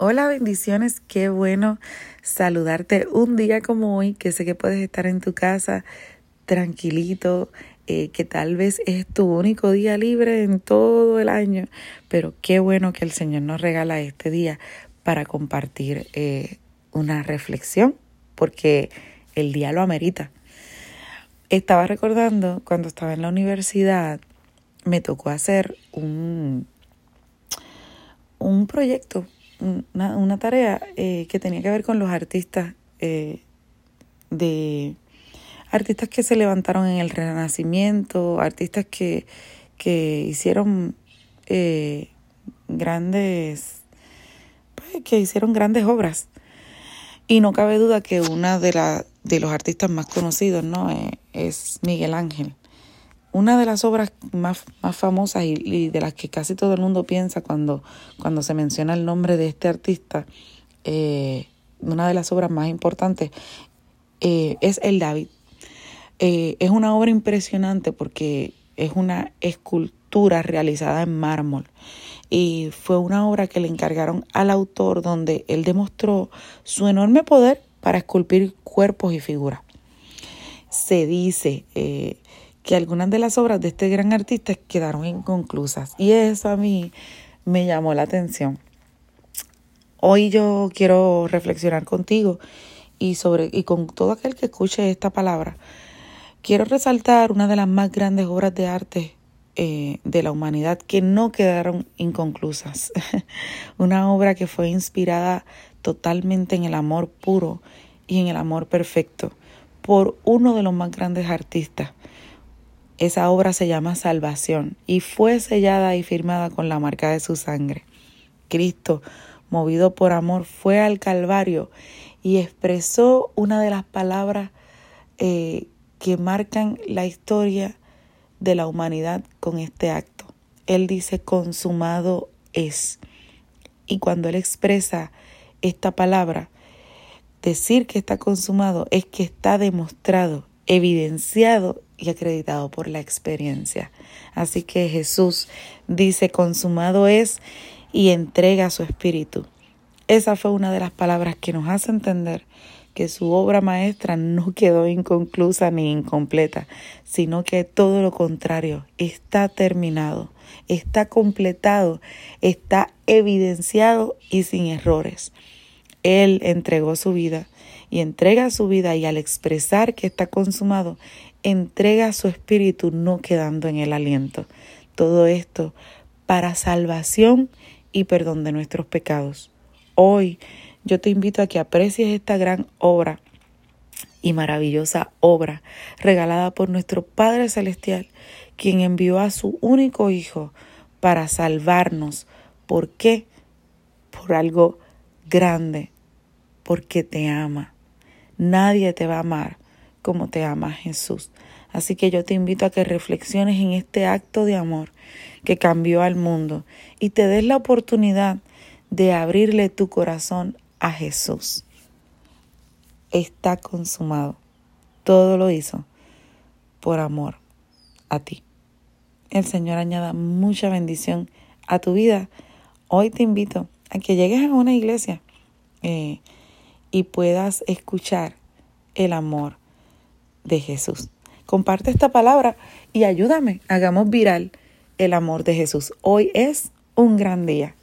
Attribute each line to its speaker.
Speaker 1: Hola, bendiciones, qué bueno saludarte un día como hoy, que sé que puedes estar en tu casa tranquilito, eh, que tal vez es tu único día libre en todo el año, pero qué bueno que el Señor nos regala este día para compartir eh, una reflexión, porque el día lo amerita. Estaba recordando cuando estaba en la universidad, me tocó hacer un, un proyecto una, una tarea eh, que tenía que ver con los artistas eh, de artistas que se levantaron en el Renacimiento, artistas que, que hicieron eh, grandes, pues, que hicieron grandes obras. Y no cabe duda que una de, la, de los artistas más conocidos, ¿no? es Miguel Ángel una de las obras más, más famosas y, de las que casi todo el mundo piensa cuando, cuando se menciona el nombre de este artista, eh, una de las obras más importantes eh, es El David. Eh, es una obra impresionante porque es una escultura realizada en mármol y fue una obra que le encargaron al autor donde él demostró su enorme poder para esculpir cuerpos y figuras. Se dice que algunas de las obras de este gran artista quedaron inconclusas y eso a mí me llamó la atención. Hoy yo quiero reflexionar contigo y sobre y con todo aquel que escuche esta palabra. Quiero resaltar una de las más grandes obras de arte eh, de la humanidad que no quedaron inconclusas. una obra que fue inspirada totalmente en el amor puro y en el amor perfecto por uno de los más grandes artistas, esa obra se llama Salvación y fue sellada y firmada con la marca de su sangre. Cristo, movido por amor, fue al Calvario y expresó una de las palabras eh, que marcan la historia de la humanidad con este acto. Él dice, consumado es. Y cuando él expresa esta palabra, decir que está consumado es que está demostrado, evidenciado y acreditado por la experiencia. Así que Jesús dice, consumado es y entrega su espíritu. Esa fue una de las palabras que nos hace entender que su obra maestra no quedó inconclusa ni incompleta, sino que todo lo contrario, está terminado, está completado, está evidenciado y sin errores. Él entregó su vida y entrega su vida y al expresar que está consumado, entrega su espíritu no quedando en el aliento. Todo esto para salvación y perdón de nuestros pecados. Hoy yo te invito a que aprecies esta gran obra y maravillosa obra regalada por nuestro Padre Celestial, quien envió a su único Hijo para salvarnos. ¿Por qué? Por algo grande, porque te ama. Nadie te va a amar como te ama Jesús. Así que yo te invito a que reflexiones en este acto de amor que cambió al mundo y te des la oportunidad de abrirle tu corazón a Jesús. Está consumado. Todo lo hizo por amor a ti. El Señor añada mucha bendición a tu vida. Hoy te invito a que llegues a una iglesia eh, y puedas escuchar el amor de Jesús. Comparte esta palabra y ayúdame, hagamos viral el amor de Jesús. Hoy es un gran día.